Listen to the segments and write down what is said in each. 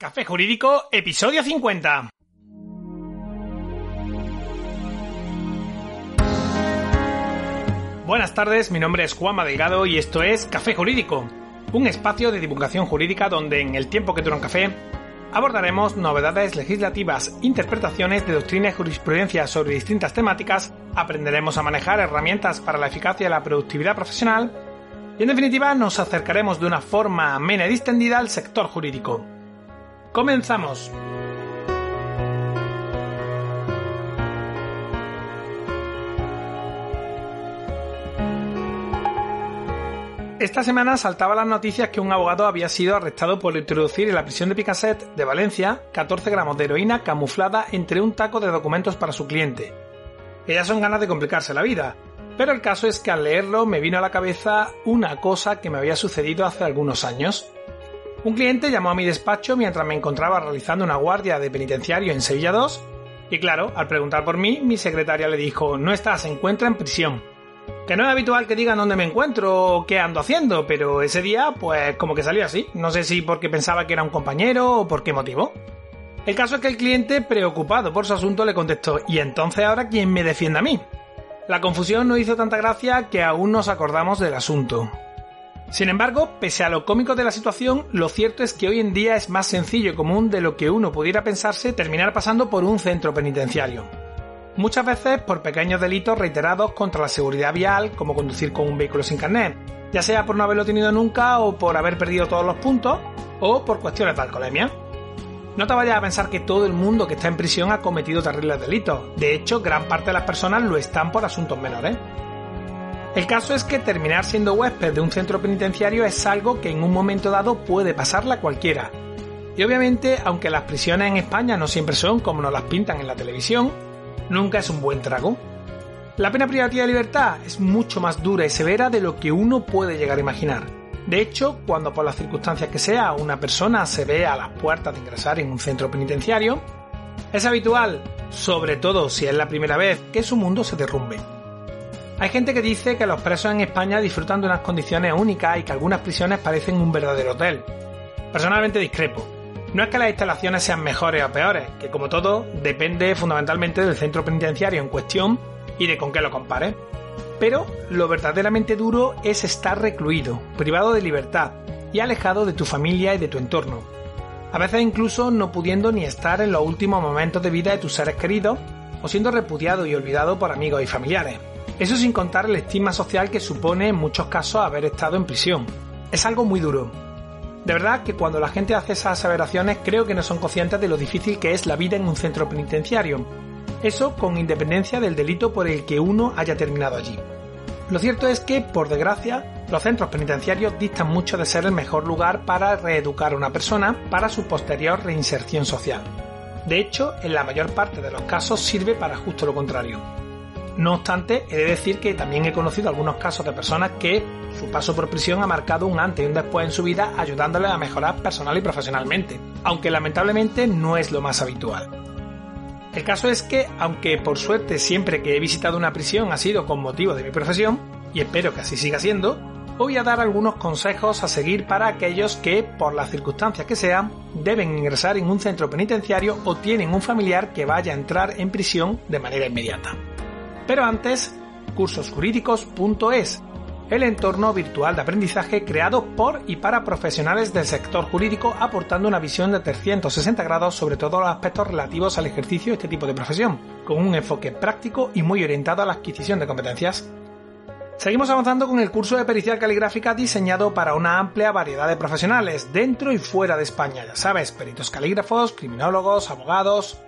Café Jurídico, episodio 50. Buenas tardes, mi nombre es Juanma Delgado y esto es Café Jurídico, un espacio de divulgación jurídica donde en el tiempo que dura un café abordaremos novedades legislativas, interpretaciones de doctrina y jurisprudencia sobre distintas temáticas, aprenderemos a manejar herramientas para la eficacia y la productividad profesional y en definitiva nos acercaremos de una forma amena y distendida al sector jurídico. Comenzamos. Esta semana saltaba las noticias que un abogado había sido arrestado por introducir en la prisión de Picaset de Valencia 14 gramos de heroína camuflada entre un taco de documentos para su cliente. Ellas son ganas de complicarse la vida, pero el caso es que al leerlo me vino a la cabeza una cosa que me había sucedido hace algunos años. Un cliente llamó a mi despacho mientras me encontraba realizando una guardia de penitenciario en Sevilla 2 y claro, al preguntar por mí, mi secretaria le dijo, no está, se encuentra en prisión. Que no es habitual que digan dónde me encuentro o qué ando haciendo, pero ese día, pues como que salió así. No sé si porque pensaba que era un compañero o por qué motivo. El caso es que el cliente, preocupado por su asunto, le contestó, ¿y entonces ahora quién me defiende a mí? La confusión no hizo tanta gracia que aún nos acordamos del asunto. Sin embargo, pese a lo cómico de la situación, lo cierto es que hoy en día es más sencillo y común de lo que uno pudiera pensarse terminar pasando por un centro penitenciario muchas veces por pequeños delitos reiterados contra la seguridad vial, como conducir con un vehículo sin carnet, ya sea por no haberlo tenido nunca o por haber perdido todos los puntos, o por cuestiones de alcoholemia. No te vayas a pensar que todo el mundo que está en prisión ha cometido terribles delitos. De hecho, gran parte de las personas lo están por asuntos menores. El caso es que terminar siendo huésped de un centro penitenciario es algo que en un momento dado puede pasarle a cualquiera. Y obviamente, aunque las prisiones en España no siempre son como nos las pintan en la televisión, nunca es un buen trago. La pena privativa de libertad es mucho más dura y severa de lo que uno puede llegar a imaginar. De hecho, cuando por las circunstancias que sea una persona se ve a las puertas de ingresar en un centro penitenciario, es habitual, sobre todo si es la primera vez, que su mundo se derrumbe. Hay gente que dice que los presos en España disfrutan de unas condiciones únicas y que algunas prisiones parecen un verdadero hotel. Personalmente discrepo. No es que las instalaciones sean mejores o peores, que como todo depende fundamentalmente del centro penitenciario en cuestión y de con qué lo compare. Pero lo verdaderamente duro es estar recluido, privado de libertad y alejado de tu familia y de tu entorno. A veces incluso no pudiendo ni estar en los últimos momentos de vida de tus seres queridos o siendo repudiado y olvidado por amigos y familiares. Eso sin contar el estigma social que supone en muchos casos haber estado en prisión. Es algo muy duro, de verdad que cuando la gente hace esas aseveraciones creo que no son conscientes de lo difícil que es la vida en un centro penitenciario. Eso con independencia del delito por el que uno haya terminado allí. Lo cierto es que, por desgracia, los centros penitenciarios distan mucho de ser el mejor lugar para reeducar a una persona para su posterior reinserción social. De hecho, en la mayor parte de los casos sirve para justo lo contrario. No obstante, he de decir que también he conocido algunos casos de personas que su paso por prisión ha marcado un antes y un después en su vida ayudándoles a mejorar personal y profesionalmente, aunque lamentablemente no es lo más habitual. El caso es que, aunque por suerte siempre que he visitado una prisión ha sido con motivo de mi profesión, y espero que así siga siendo, voy a dar algunos consejos a seguir para aquellos que, por las circunstancias que sean, deben ingresar en un centro penitenciario o tienen un familiar que vaya a entrar en prisión de manera inmediata. Pero antes, cursosjurídicos.es, el entorno virtual de aprendizaje creado por y para profesionales del sector jurídico aportando una visión de 360 grados sobre todos los aspectos relativos al ejercicio de este tipo de profesión, con un enfoque práctico y muy orientado a la adquisición de competencias. Seguimos avanzando con el curso de pericial caligráfica diseñado para una amplia variedad de profesionales dentro y fuera de España, ya sabes, peritos calígrafos, criminólogos, abogados,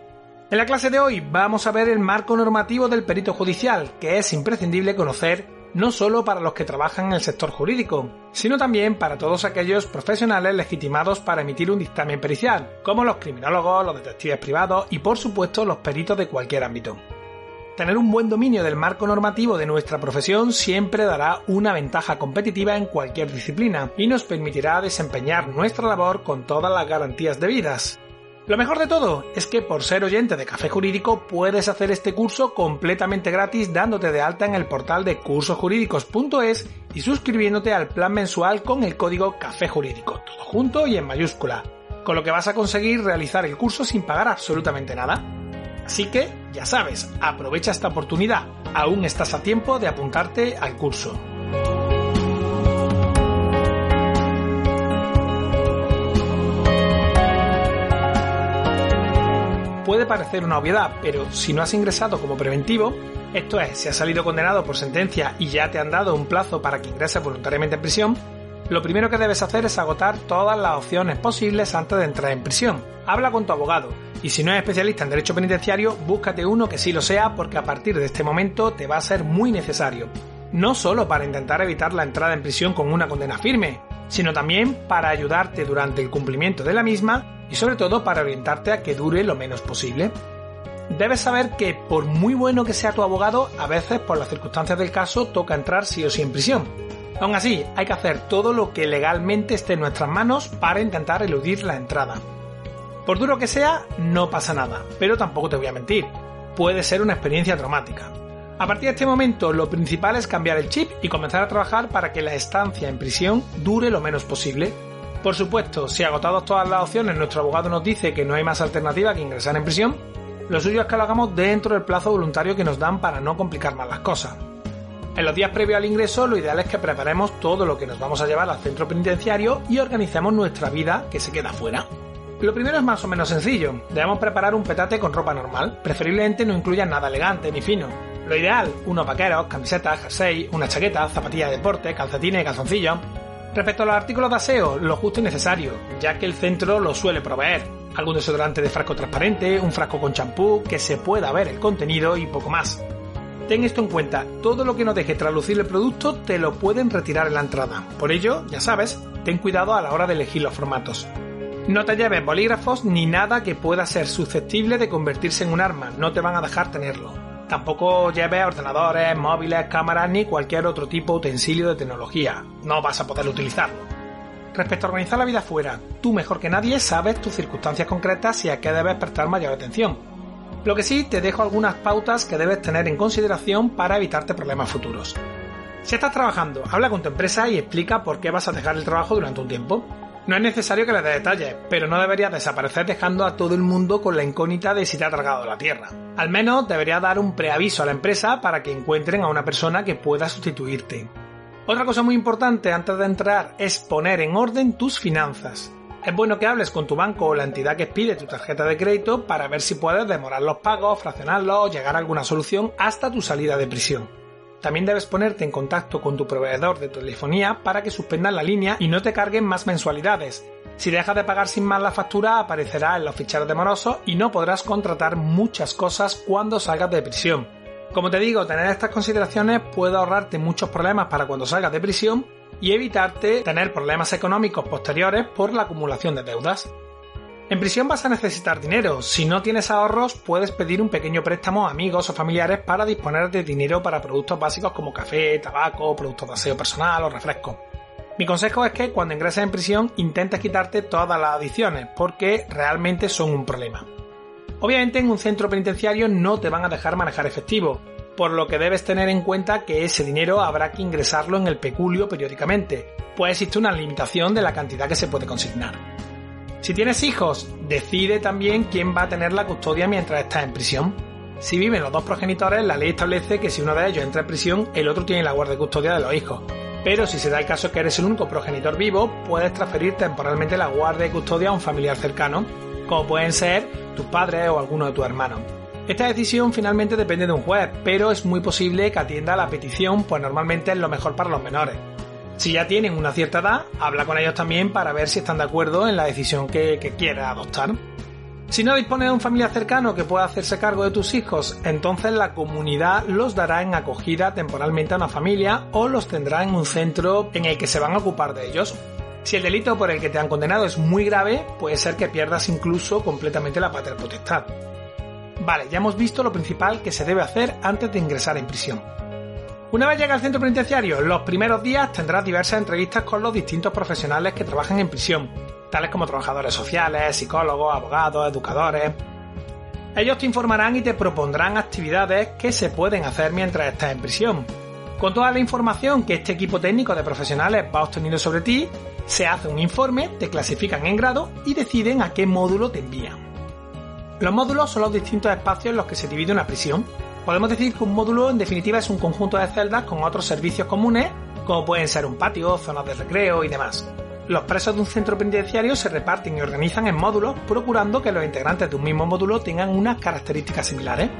en la clase de hoy vamos a ver el marco normativo del perito judicial, que es imprescindible conocer no solo para los que trabajan en el sector jurídico, sino también para todos aquellos profesionales legitimados para emitir un dictamen pericial, como los criminólogos, los detectives privados y por supuesto los peritos de cualquier ámbito. Tener un buen dominio del marco normativo de nuestra profesión siempre dará una ventaja competitiva en cualquier disciplina y nos permitirá desempeñar nuestra labor con todas las garantías debidas. Lo mejor de todo es que por ser oyente de Café Jurídico puedes hacer este curso completamente gratis dándote de alta en el portal de cursosjurídicos.es y suscribiéndote al plan mensual con el código Café Jurídico, todo junto y en mayúscula. con lo que vas a conseguir realizar el curso sin pagar absolutamente nada. Así que, ya sabes, aprovecha esta oportunidad, aún estás a tiempo de apuntarte al curso. Puede parecer una obviedad, pero si no has ingresado como preventivo, esto es, si has salido condenado por sentencia y ya te han dado un plazo para que ingreses voluntariamente en prisión, lo primero que debes hacer es agotar todas las opciones posibles antes de entrar en prisión. Habla con tu abogado y si no es especialista en derecho penitenciario, búscate uno que sí lo sea porque a partir de este momento te va a ser muy necesario. No solo para intentar evitar la entrada en prisión con una condena firme, sino también para ayudarte durante el cumplimiento de la misma y sobre todo para orientarte a que dure lo menos posible. Debes saber que por muy bueno que sea tu abogado, a veces por las circunstancias del caso toca entrar sí o sí en prisión. Aún así, hay que hacer todo lo que legalmente esté en nuestras manos para intentar eludir la entrada. Por duro que sea, no pasa nada, pero tampoco te voy a mentir. Puede ser una experiencia traumática. A partir de este momento, lo principal es cambiar el chip y comenzar a trabajar para que la estancia en prisión dure lo menos posible por supuesto, si agotados todas las opciones nuestro abogado nos dice que no hay más alternativa que ingresar en prisión, lo suyo es que lo hagamos dentro del plazo voluntario que nos dan para no complicar más las cosas. En los días previos al ingreso, lo ideal es que preparemos todo lo que nos vamos a llevar al centro penitenciario y organicemos nuestra vida que se queda fuera. Lo primero es más o menos sencillo. Debemos preparar un petate con ropa normal. Preferiblemente no incluya nada elegante ni fino. Lo ideal, unos vaqueros, camisetas, jersey, una chaqueta, zapatillas de deporte, calcetines y calzoncillos. Respecto a los artículos de aseo, lo justo y necesario, ya que el centro lo suele proveer. Algún desodorante de frasco transparente, un frasco con champú, que se pueda ver el contenido y poco más. Ten esto en cuenta, todo lo que no deje traducir el producto te lo pueden retirar en la entrada. Por ello, ya sabes, ten cuidado a la hora de elegir los formatos. No te lleves bolígrafos ni nada que pueda ser susceptible de convertirse en un arma, no te van a dejar tenerlo. Tampoco lleves ordenadores, móviles, cámaras ni cualquier otro tipo de utensilio de tecnología. No vas a poder utilizarlo. Respecto a organizar la vida fuera, tú mejor que nadie sabes tus circunstancias concretas y a qué debes prestar mayor atención. Lo que sí, te dejo algunas pautas que debes tener en consideración para evitarte problemas futuros. Si estás trabajando, habla con tu empresa y explica por qué vas a dejar el trabajo durante un tiempo. No es necesario que le dé detalles, pero no deberías desaparecer dejando a todo el mundo con la incógnita de si te ha tragado la tierra. Al menos deberías dar un preaviso a la empresa para que encuentren a una persona que pueda sustituirte. Otra cosa muy importante antes de entrar es poner en orden tus finanzas. Es bueno que hables con tu banco o la entidad que pide tu tarjeta de crédito para ver si puedes demorar los pagos, fraccionarlos o llegar a alguna solución hasta tu salida de prisión. También debes ponerte en contacto con tu proveedor de telefonía para que suspendan la línea y no te carguen más mensualidades. Si dejas de pagar sin más la factura aparecerá en los ficheros de morosos y no podrás contratar muchas cosas cuando salgas de prisión. Como te digo, tener estas consideraciones puede ahorrarte muchos problemas para cuando salgas de prisión y evitarte tener problemas económicos posteriores por la acumulación de deudas. En prisión vas a necesitar dinero. Si no tienes ahorros, puedes pedir un pequeño préstamo a amigos o familiares para disponer de dinero para productos básicos como café, tabaco, productos de aseo personal o refresco. Mi consejo es que cuando ingreses en prisión intentes quitarte todas las adiciones, porque realmente son un problema. Obviamente en un centro penitenciario no te van a dejar manejar efectivo, por lo que debes tener en cuenta que ese dinero habrá que ingresarlo en el peculio periódicamente, pues existe una limitación de la cantidad que se puede consignar. Si tienes hijos, decide también quién va a tener la custodia mientras estás en prisión. Si viven los dos progenitores, la ley establece que si uno de ellos entra en prisión, el otro tiene la guardia y custodia de los hijos. Pero si se da el caso que eres el único progenitor vivo, puedes transferir temporalmente la guardia y custodia a un familiar cercano, como pueden ser tus padres o alguno de tus hermanos. Esta decisión finalmente depende de un juez, pero es muy posible que atienda la petición, pues normalmente es lo mejor para los menores. Si ya tienen una cierta edad, habla con ellos también para ver si están de acuerdo en la decisión que, que adoptar. Si no dispones de un familiar cercano que pueda hacerse cargo de tus hijos, entonces la comunidad los dará en acogida temporalmente a una familia o los tendrá en un centro en el que se van a ocupar de ellos. Si el delito por el que te han condenado es muy grave, puede ser que pierdas incluso completamente la patria potestad. Vale, ya hemos visto lo principal que se debe hacer antes de ingresar en prisión. Una vez llega al centro penitenciario, los primeros días tendrás diversas entrevistas con los distintos profesionales que trabajan en prisión, tales como trabajadores sociales, psicólogos, abogados, educadores. Ellos te informarán y te propondrán actividades que se pueden hacer mientras estás en prisión. Con toda la información que este equipo técnico de profesionales va obteniendo sobre ti, Se hace un informe, te clasifican en grado y deciden a qué módulo te envían. Los módulos son los distintos espacios en los que se divide una prisión. Podemos decir que un módulo en definitiva es un conjunto de celdas con otros servicios comunes, como pueden ser un patio, zonas de recreo y demás. Los presos de un centro penitenciario se reparten y organizan en módulos, procurando que los integrantes de un mismo módulo tengan unas características similares.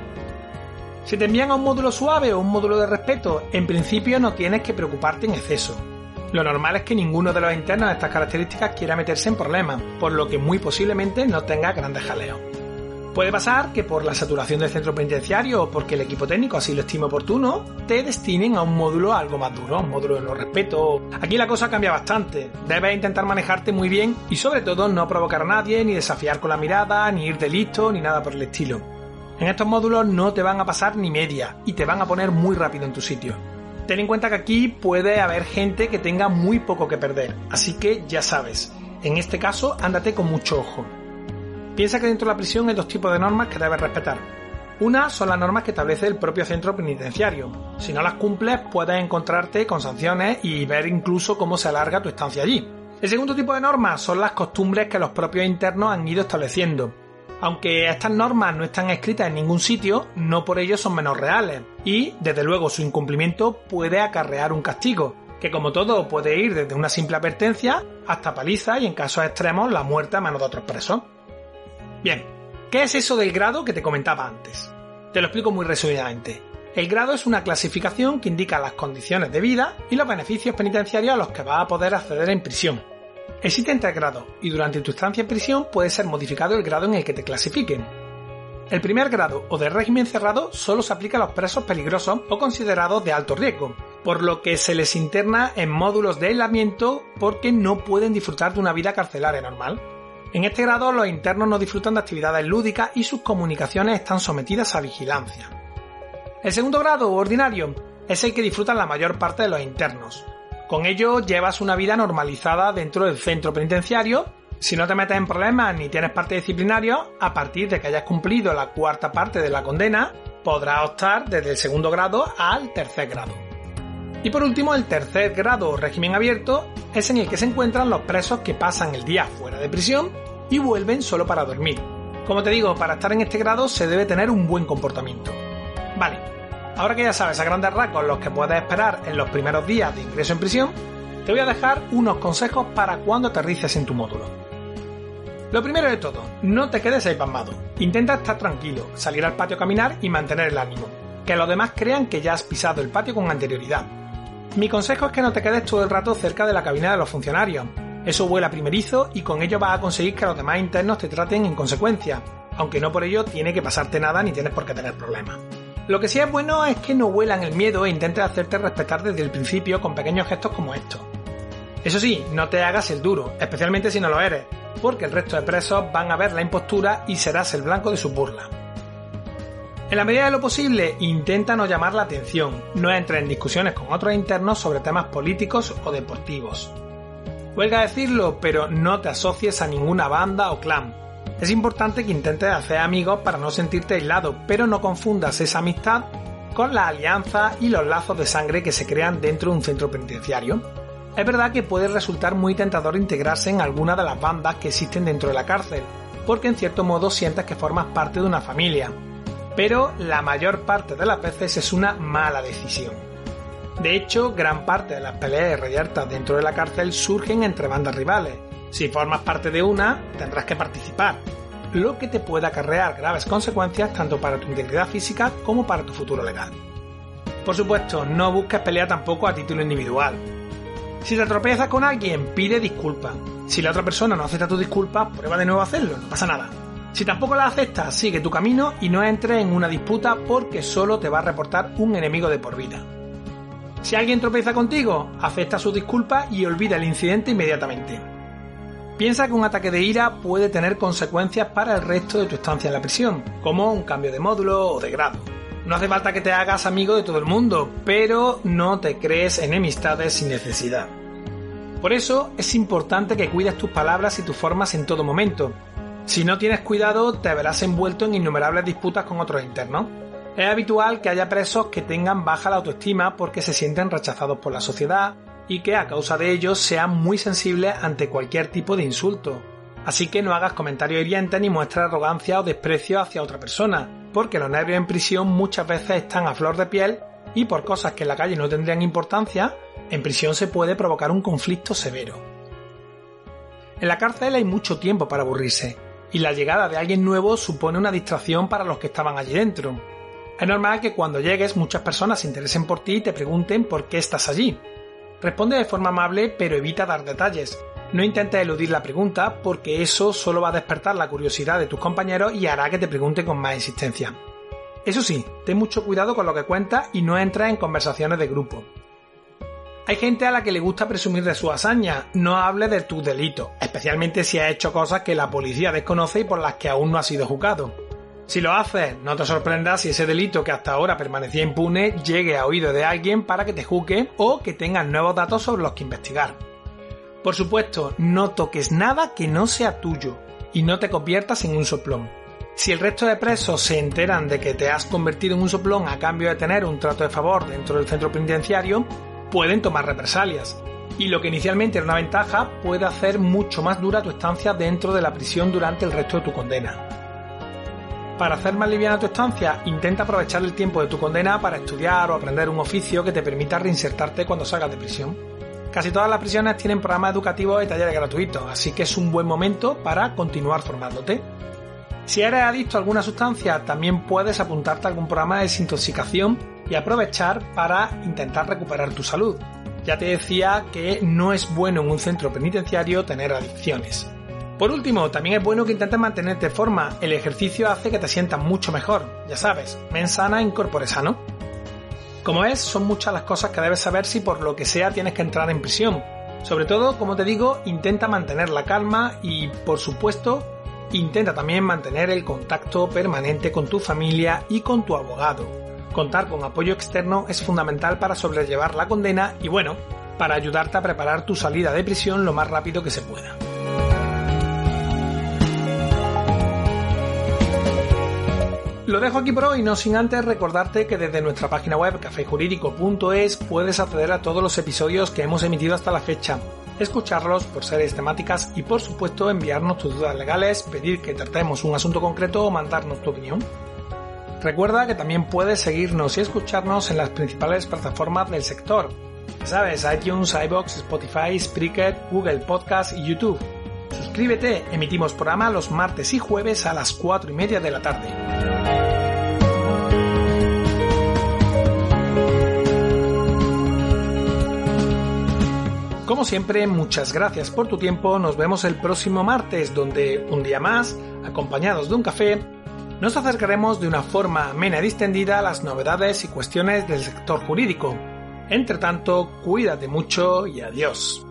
Si te envían a un módulo suave o un módulo de respeto, en principio no tienes que preocuparte en exceso. Lo normal es que ninguno de los internos de estas características quiera meterse en problemas, por lo que muy posiblemente no tenga grandes jaleos. Puede pasar que por la saturación del centro penitenciario o porque el equipo técnico así lo estime oportuno, te destinen a un módulo algo más duro, un módulo de no respeto. Aquí la cosa cambia bastante. Debes intentar manejarte muy bien y sobre todo no provocar a nadie, ni desafiar con la mirada, ni ir listo, ni nada por el estilo. En estos módulos no te van a pasar ni media y te van a poner muy rápido en tu sitio. Ten en cuenta que aquí puede haber gente que tenga muy poco que perder, así que ya sabes, en este caso ándate con mucho ojo. Piensa que dentro de la prisión hay dos tipos de normas que debes respetar. Una son las normas que establece el propio centro penitenciario. Si no las cumples, puedes encontrarte con sanciones y ver incluso cómo se alarga tu estancia allí. El segundo tipo de normas son las costumbres que los propios internos han ido estableciendo. Aunque estas normas no están escritas en ningún sitio, no por ello son menos reales, y desde luego su incumplimiento puede acarrear un castigo, que como todo puede ir desde una simple advertencia hasta paliza y en casos extremos la muerte a manos de otros presos. Bien, ¿qué es eso del grado que te comentaba antes? Te lo explico muy resumidamente. El grado es una clasificación que indica las condiciones de vida y los beneficios penitenciarios a los que vas a poder acceder en prisión. Existen tres grados y durante tu estancia en prisión puede ser modificado el grado en el que te clasifiquen. El primer grado o de régimen cerrado solo se aplica a los presos peligrosos o considerados de alto riesgo, por lo que se les interna en módulos de aislamiento porque no pueden disfrutar de una vida carcelaria normal. En este grado los internos no disfrutan de actividades lúdicas y sus comunicaciones están sometidas a vigilancia. El segundo grado, ordinario, es el que disfrutan la mayor parte de los internos. Con ello llevas una vida normalizada dentro del centro penitenciario. Si no te metes en problemas ni tienes parte disciplinario, a partir de que hayas cumplido la cuarta parte de la condena, podrás optar desde el segundo grado al tercer grado. Y por último, el tercer grado o régimen abierto es en el que se encuentran los presos que pasan el día fuera de prisión y vuelven solo para dormir. Como te digo, para estar en este grado se debe tener un buen comportamiento. Vale, ahora que ya sabes a grandes rasgos los que puedes esperar en los primeros días de ingreso en prisión, te voy a dejar unos consejos para cuando aterrices en tu módulo. Lo primero de todo, no te quedes ahí pasmado. Intenta estar tranquilo, salir al patio a caminar y mantener el ánimo. Que los demás crean que ya has pisado el patio con anterioridad mi consejo es que no te quedes todo el rato cerca de la cabina de los funcionarios. Eso vuela primerizo y con ello vas a conseguir que los demás internos te traten en consecuencia, aunque no por ello tiene que pasarte nada ni tienes por qué tener problemas. Lo que sí es bueno es que no vuelan el miedo e intentes hacerte respetar desde el principio con pequeños gestos como estos. Eso sí, no te hagas el duro, especialmente si no lo eres, porque el resto de presos van a ver la impostura y serás el blanco de su burla. En la medida de lo posible, intenta no llamar la atención, no entres en discusiones con otros internos sobre temas políticos o deportivos. Huelga decirlo, pero no te asocies a ninguna banda o clan. Es importante que intentes hacer amigos para no sentirte aislado, pero no confundas esa amistad con la alianza y los lazos de sangre que se crean dentro de un centro penitenciario. Es verdad que puede resultar muy tentador integrarse en alguna de las bandas que existen dentro de la cárcel, porque en cierto modo sientes que formas parte de una familia, pero la mayor parte de las veces es una mala decisión. De hecho, gran parte de las peleas reyertas dentro de la cárcel surgen entre bandas rivales. Si formas parte de una, tendrás que participar, lo que te puede acarrear graves consecuencias tanto para tu integridad física como para tu futuro legal. Por supuesto, no busques pelear tampoco a título individual. Si te tropiezas con alguien, pide disculpas. Si la otra persona no acepta tu disculpa, prueba de nuevo a hacerlo, no pasa nada. Si tampoco la aceptas, sigue tu camino y no entres en una disputa porque solo te va a reportar un enemigo de por vida. Si alguien tropieza contigo, acepta su disculpa y olvida el incidente inmediatamente. Piensa que un ataque de ira puede tener consecuencias para el resto de tu estancia en la prisión, como un cambio de módulo o de grado. No hace falta que te hagas amigo de todo el mundo, pero no te crees enemistades sin necesidad. Por eso es importante que cuides tus palabras y tus formas en todo momento, si no tienes cuidado, te verás envuelto en innumerables disputas con otros internos. Es habitual que haya presos que tengan baja la autoestima porque se sienten rechazados por la sociedad y que a causa de ello sean muy sensibles ante cualquier tipo de insulto. Así que no hagas comentarios hirientes ni muestres arrogancia o desprecio hacia otra persona, porque los nervios en prisión muchas veces están a flor de piel y por cosas que en la calle no tendrían importancia, en prisión se puede provocar un conflicto severo. En la cárcel hay mucho tiempo para aburrirse, y la llegada de alguien nuevo supone una distracción para los que estaban allí dentro. Es normal que cuando llegues muchas personas se interesen por ti y te pregunten por qué estás allí. Responde de forma amable pero evita dar detalles. No intentes eludir la pregunta porque eso solo va a despertar la curiosidad de tus compañeros y hará que te pregunten con más insistencia. Eso sí, ten mucho cuidado con lo que cuentas y no entres en conversaciones de grupo. Hay gente a la que le gusta presumir de su hazaña, no hable de tus delitos, especialmente si has hecho cosas que la policía desconoce y por las que aún no has sido juzgado. Si lo haces, no te sorprendas si ese delito que hasta ahora permanecía impune llegue a oído de alguien para que te juzgue o que tengas nuevos datos sobre los que investigar. Por supuesto, no toques nada que no sea tuyo y no te conviertas en un soplón. Si el resto de presos se enteran de que te has convertido en un soplón a cambio de tener un trato de favor dentro del centro penitenciario, pueden tomar represalias. Y lo que inicialmente era una ventaja puede hacer mucho más dura tu estancia dentro de la prisión durante el resto de tu condena. Para hacer más liviana tu estancia, intenta aprovechar el tiempo de tu condena para estudiar o aprender un oficio que te permita reinsertarte cuando salgas de prisión. Casi todas las prisiones tienen programas educativos y talleres gratuitos, así que es un buen momento para continuar formándote. Si eres adicto a alguna sustancia, también puedes apuntarte a algún programa de desintoxicación y aprovechar para intentar recuperar tu salud. Ya te decía que no es bueno en un centro penitenciario tener adicciones. Por último, también es bueno que intentes mantenerte en forma. El ejercicio hace que te sientas mucho mejor. Ya sabes, mensana incorpore sano. Como es, son muchas las cosas que debes saber si por lo que sea tienes que entrar en prisión. Sobre todo, como te digo, intenta mantener la calma y, por supuesto, intenta también mantener el contacto permanente con tu familia y con tu abogado. Contar con apoyo externo es fundamental para sobrellevar la condena y, bueno, para ayudarte a preparar tu salida de prisión lo más rápido que se pueda. Lo dejo aquí por hoy, no sin antes recordarte que desde nuestra página web cafejurídico.es puedes acceder a todos los episodios que hemos emitido hasta la fecha, escucharlos por series temáticas y por supuesto enviarnos tus dudas legales, pedir que tratemos un asunto concreto o mandarnos tu opinión. Recuerda que también puedes seguirnos y escucharnos en las principales plataformas del sector. ¿Sabes? iTunes, iBox, Spotify, Spreaker, Google Podcast y YouTube. Suscríbete, emitimos programa los martes y jueves a las 4 y media de la tarde. Como siempre, muchas gracias por tu tiempo. Nos vemos el próximo martes, donde un día más, acompañados de un café, nos acercaremos de una forma amena y distendida a las novedades y cuestiones del sector jurídico. Entre tanto, cuídate mucho y adiós.